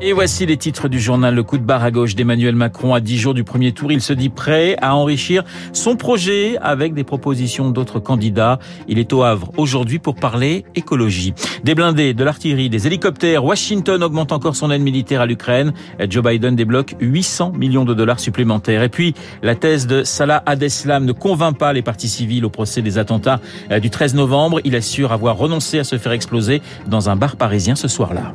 Et voici les titres du journal Le coup de barre à gauche d'Emmanuel Macron à 10 jours du premier tour. Il se dit prêt à enrichir son projet avec des propositions d'autres candidats. Il est au Havre aujourd'hui pour parler écologie. Des blindés, de l'artillerie, des hélicoptères. Washington augmente encore son aide militaire à l'Ukraine. Joe Biden débloque 800 millions de dollars supplémentaires. Et puis, la thèse de Salah Adeslam ne convainc pas les partis civils au procès des attentats euh, du 13 novembre. Il assure avoir renoncé à se faire exploser dans un bar parisien ce soir-là.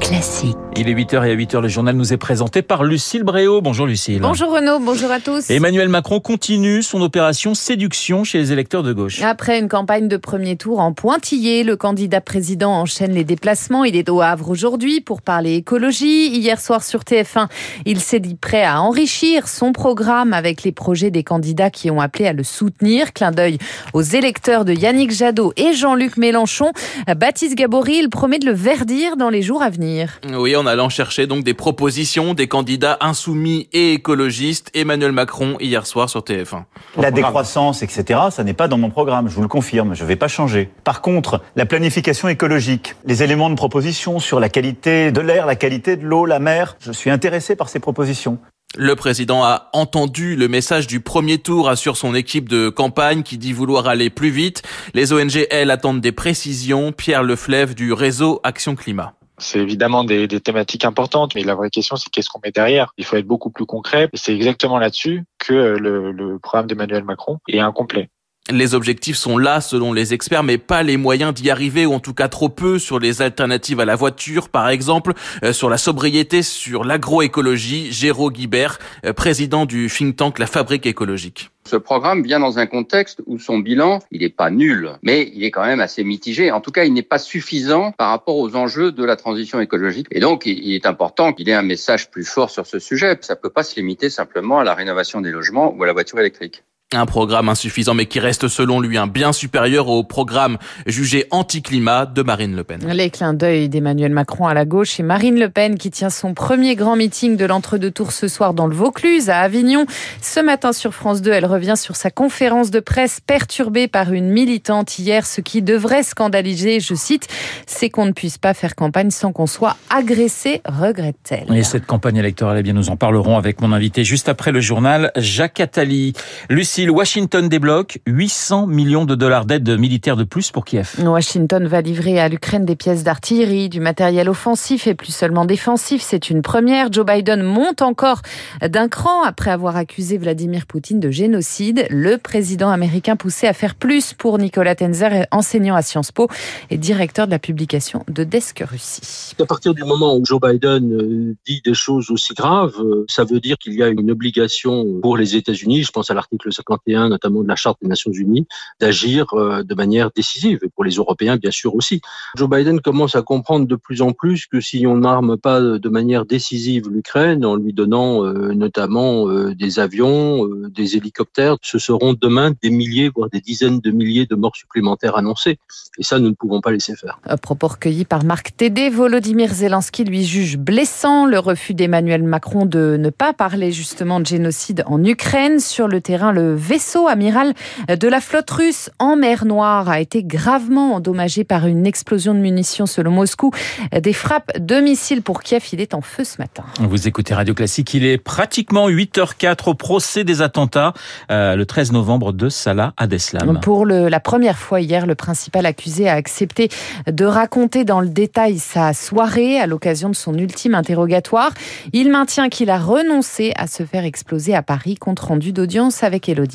Classique. Il est 8h et à 8h, le journal nous est présenté par Lucille Bréau. Bonjour Lucille. Bonjour Renaud, bonjour à tous. Emmanuel Macron continue son opération séduction chez les électeurs de gauche. Après une campagne de premier tour en pointillé, le candidat président enchaîne les déplacements. Il est au Havre aujourd'hui pour parler écologie. Hier soir sur TF1, il s'est dit prêt à enrichir son programme avec les projets des candidats qui ont appelé à le soutenir. Clin d'œil aux électeurs de Yannick Jadot et Jean-Luc Mélenchon. Baptiste Gabory, il promet de le verdir dans les jours à venir. Oui, on en allant chercher donc des propositions des candidats insoumis et écologistes. Emmanuel Macron hier soir sur TF1. La décroissance, etc., ça n'est pas dans mon programme, je vous le confirme, je ne vais pas changer. Par contre, la planification écologique, les éléments de proposition sur la qualité de l'air, la qualité de l'eau, la mer, je suis intéressé par ces propositions. Le président a entendu le message du premier tour, assure son équipe de campagne qui dit vouloir aller plus vite. Les ONG, elles, attendent des précisions. Pierre Leflève du réseau Action Climat. C'est évidemment des, thématiques importantes, mais la vraie question, c'est qu'est-ce qu'on met derrière? Il faut être beaucoup plus concret. Et c'est exactement là-dessus que le, le programme d'Emmanuel Macron est incomplet. Les objectifs sont là selon les experts, mais pas les moyens d'y arriver, ou en tout cas trop peu sur les alternatives à la voiture, par exemple, euh, sur la sobriété, sur l'agroécologie. Géraud Guibert, euh, président du think tank La Fabrique écologique. Ce programme vient dans un contexte où son bilan, il n'est pas nul, mais il est quand même assez mitigé. En tout cas, il n'est pas suffisant par rapport aux enjeux de la transition écologique. Et donc, il est important qu'il ait un message plus fort sur ce sujet. Ça ne peut pas se limiter simplement à la rénovation des logements ou à la voiture électrique. Un programme insuffisant, mais qui reste selon lui un bien supérieur au programme jugé anti-climat de Marine Le Pen. Les clins d'œil d'Emmanuel Macron à la gauche et Marine Le Pen qui tient son premier grand meeting de l'entre-deux-tours ce soir dans le Vaucluse, à Avignon. Ce matin sur France 2, elle revient sur sa conférence de presse perturbée par une militante hier, ce qui devrait scandaliser, je cite, c'est qu'on ne puisse pas faire campagne sans qu'on soit agressé, regrette-t-elle. Et cette campagne électorale, eh bien, nous en parlerons avec mon invité juste après le journal, Jacques Attali. Lucie Washington débloque 800 millions de dollars d'aide militaire de plus pour Kiev. Washington va livrer à l'Ukraine des pièces d'artillerie, du matériel offensif et plus seulement défensif. C'est une première. Joe Biden monte encore d'un cran après avoir accusé Vladimir Poutine de génocide. Le président américain poussé à faire plus pour Nicolas Tenzer, enseignant à Sciences Po et directeur de la publication de Desk Russie. À partir du moment où Joe Biden euh, dit des choses aussi graves, euh, ça veut dire qu'il y a une obligation pour les États-Unis, je pense à l'article 51, notamment de la Charte des Nations Unies, d'agir euh, de manière décisive, et pour les Européens bien sûr aussi. Joe Biden commence à comprendre de plus en plus que si on n'arme pas de manière décisive l'Ukraine, en lui donnant euh, notamment euh, des avions, des hélicoptères, ce seront demain des milliers, voire des dizaines de milliers de morts supplémentaires annoncées. Et ça, nous ne pouvons pas laisser faire. À propos recueilli par Marc Tédé, Volodymyr Zelensky lui juge blessant le refus d'Emmanuel Macron de ne pas parler justement de génocide en Ukraine. Sur le terrain, le vaisseau amiral de la flotte russe en mer Noire a été gravement endommagé par une explosion de munitions selon Moscou. Des frappes de missiles pour Kiev, il est en feu ce matin. Vous écoutez Radio Classique, il est pratiquement 8h04 au procès des attentats euh, le 13 novembre de Salah Adeslam. Pour le, la première fois hier, le principal accusé a accepté de raconter dans le détail sa soirée à l'occasion de son ultime interrogatoire. Il maintient qu'il a renoncé à se faire exploser à Paris, compte rendu d'audience avec Elodie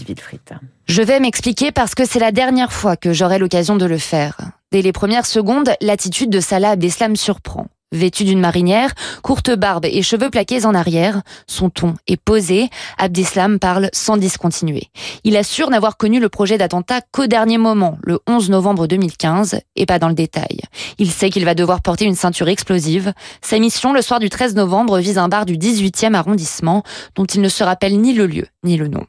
Je vais m'expliquer parce que c'est la dernière fois que j'aurai l'occasion de le faire. Dès les premières secondes, l'attitude de Salah Abdeslam surprend. Vêtu d'une marinière, courte barbe et cheveux plaqués en arrière, son ton est posé, Abdeslam parle sans discontinuer. Il assure n'avoir connu le projet d'attentat qu'au dernier moment, le 11 novembre 2015, et pas dans le détail. Il sait qu'il va devoir porter une ceinture explosive. Sa mission le soir du 13 novembre vise un bar du 18e arrondissement, dont il ne se rappelle ni le lieu, ni le nom.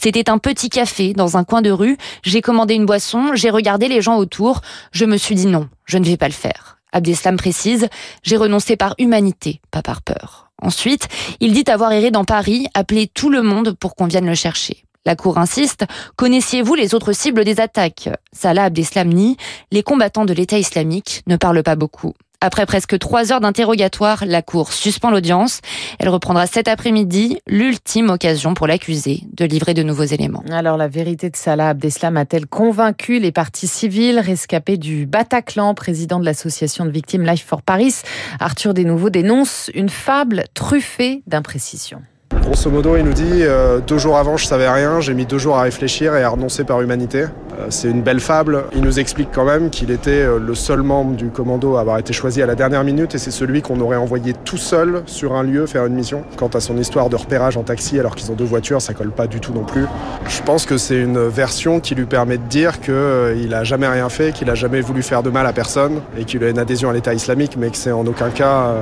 C'était un petit café dans un coin de rue, j'ai commandé une boisson, j'ai regardé les gens autour, je me suis dit non, je ne vais pas le faire. Abdeslam précise J'ai renoncé par humanité, pas par peur. Ensuite, il dit avoir erré dans Paris, appelé tout le monde pour qu'on vienne le chercher. La Cour insiste, connaissiez-vous les autres cibles des attaques? Salah Abdeslam nie, les combattants de l'État islamique ne parlent pas beaucoup. Après presque trois heures d'interrogatoire, la Cour suspend l'audience. Elle reprendra cet après-midi, l'ultime occasion pour l'accusé de livrer de nouveaux éléments. Alors la vérité de Salah Abdeslam a-t-elle convaincu les parties civiles rescapés du Bataclan, président de l'association de victimes Life for Paris? Arthur Desnouveaux dénonce une fable truffée d'imprécisions. Grosso modo, il nous dit euh, deux jours avant, je savais rien, j'ai mis deux jours à réfléchir et à renoncer par humanité. Euh, c'est une belle fable. Il nous explique quand même qu'il était euh, le seul membre du commando à avoir été choisi à la dernière minute et c'est celui qu'on aurait envoyé tout seul sur un lieu faire une mission. Quant à son histoire de repérage en taxi alors qu'ils ont deux voitures, ça colle pas du tout non plus. Je pense que c'est une version qui lui permet de dire qu'il a jamais rien fait, qu'il a jamais voulu faire de mal à personne et qu'il a une adhésion à l'État islamique, mais que c'est en aucun cas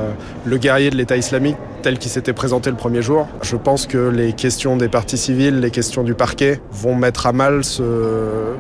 le guerrier de l'État islamique tel qu'il s'était présenté le premier jour. Je pense que les questions des parties civiles, les questions du parquet vont mettre à mal ce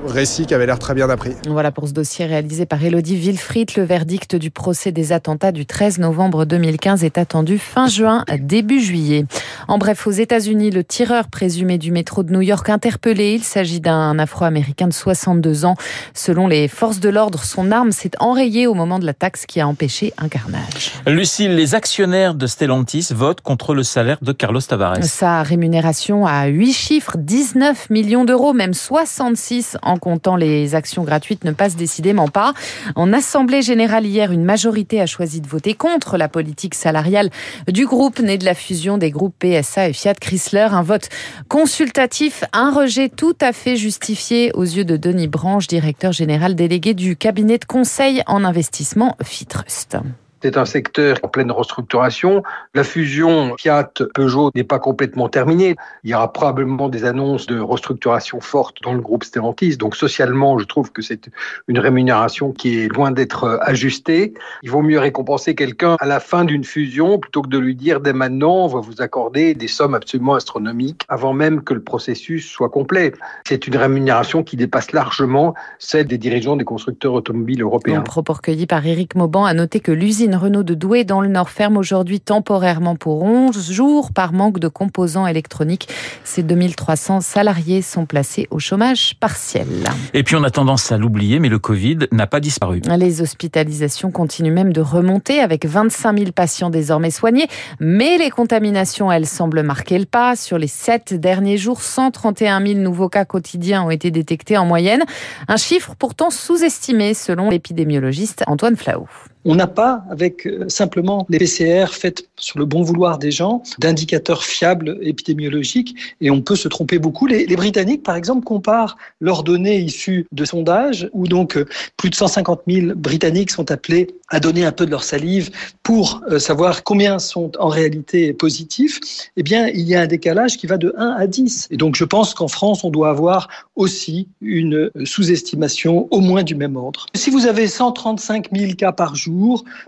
récit qui avait l'air très bien appris. Voilà pour ce dossier réalisé par Elodie Wilfried. Le verdict du procès des attentats du 13 novembre 2015 est attendu fin juin, début juillet. En bref, aux États-Unis, le tireur présumé du métro de New York interpellé. Il s'agit d'un Afro-Américain de 62 ans. Selon les forces de l'ordre, son arme s'est enrayée au moment de la taxe qui a empêché un carnage. Lucille, les actionnaires de Stellantis votent contre le salaire de Carlos Tavares. Sa rémunération à 8 chiffres, 19 millions d'euros, même 66 en comptant les actions gratuites, ne passe décidément pas. En Assemblée générale hier, une majorité a choisi de voter contre la politique salariale du groupe né de la fusion des groupes PSA et Fiat Chrysler. Un vote consultatif, un rejet tout à fait justifié aux yeux de Denis Branche, directeur général délégué du cabinet de conseil en investissement Fitrust. C'est un secteur en pleine restructuration. La fusion Fiat-Peugeot n'est pas complètement terminée. Il y aura probablement des annonces de restructuration fortes dans le groupe Stellantis. Donc socialement, je trouve que c'est une rémunération qui est loin d'être ajustée. Il vaut mieux récompenser quelqu'un à la fin d'une fusion plutôt que de lui dire dès maintenant, on va vous accorder des sommes absolument astronomiques avant même que le processus soit complet. C'est une rémunération qui dépasse largement celle des dirigeants des constructeurs automobiles européens. Un propos recueilli par Éric Mauban a noté que l'usine Renault de Douai dans le Nord ferme aujourd'hui temporairement pour 11 jours par manque de composants électroniques. Ces 2300 salariés sont placés au chômage partiel. Et puis on a tendance à l'oublier, mais le Covid n'a pas disparu. Les hospitalisations continuent même de remonter avec 25 000 patients désormais soignés, mais les contaminations, elles, semblent marquer le pas. Sur les 7 derniers jours, 131 000 nouveaux cas quotidiens ont été détectés en moyenne. Un chiffre pourtant sous-estimé selon l'épidémiologiste Antoine Flau. On n'a pas, avec simplement les PCR faites sur le bon vouloir des gens, d'indicateurs fiables épidémiologiques et on peut se tromper beaucoup. Les, Britanniques, par exemple, comparent leurs données issues de sondages où donc plus de 150 000 Britanniques sont appelés à donner un peu de leur salive pour savoir combien sont en réalité positifs. Eh bien, il y a un décalage qui va de 1 à 10. Et donc, je pense qu'en France, on doit avoir aussi une sous-estimation au moins du même ordre. Si vous avez 135 000 cas par jour,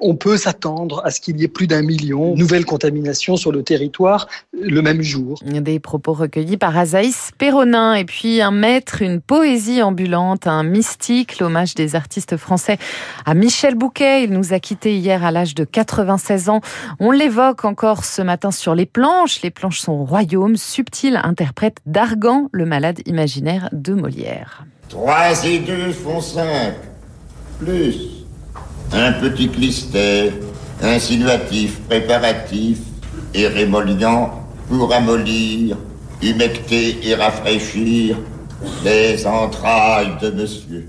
on peut s'attendre à ce qu'il y ait plus d'un million de nouvelles contaminations sur le territoire le même jour. Des propos recueillis par Azaïs Perronin et puis un maître, une poésie ambulante, un mystique, l'hommage des artistes français à Michel Bouquet. Il nous a quittés hier à l'âge de 96 ans. On l'évoque encore ce matin sur les planches. Les planches sont royaume, subtil interprète d'Argan, le malade imaginaire de Molière. 3 et 2 font 5, plus un petit clistère, insinuatif, préparatif et rémoliant pour amollir, humecter et rafraîchir les entrailles de monsieur.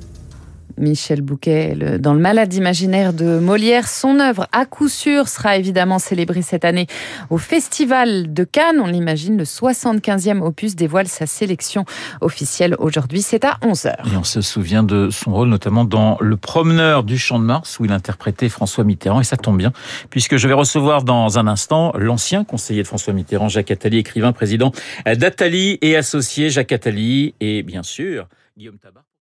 Michel Bouquet, dans le malade imaginaire de Molière. Son œuvre, à coup sûr, sera évidemment célébrée cette année au Festival de Cannes. On l'imagine, le 75e opus dévoile sa sélection officielle aujourd'hui. C'est à 11h. Et on se souvient de son rôle notamment dans Le Promeneur du Champ de Mars où il interprétait François Mitterrand. Et ça tombe bien puisque je vais recevoir dans un instant l'ancien conseiller de François Mitterrand, Jacques Attali, écrivain, président d'Attali et associé Jacques Attali et bien sûr Guillaume Tabar.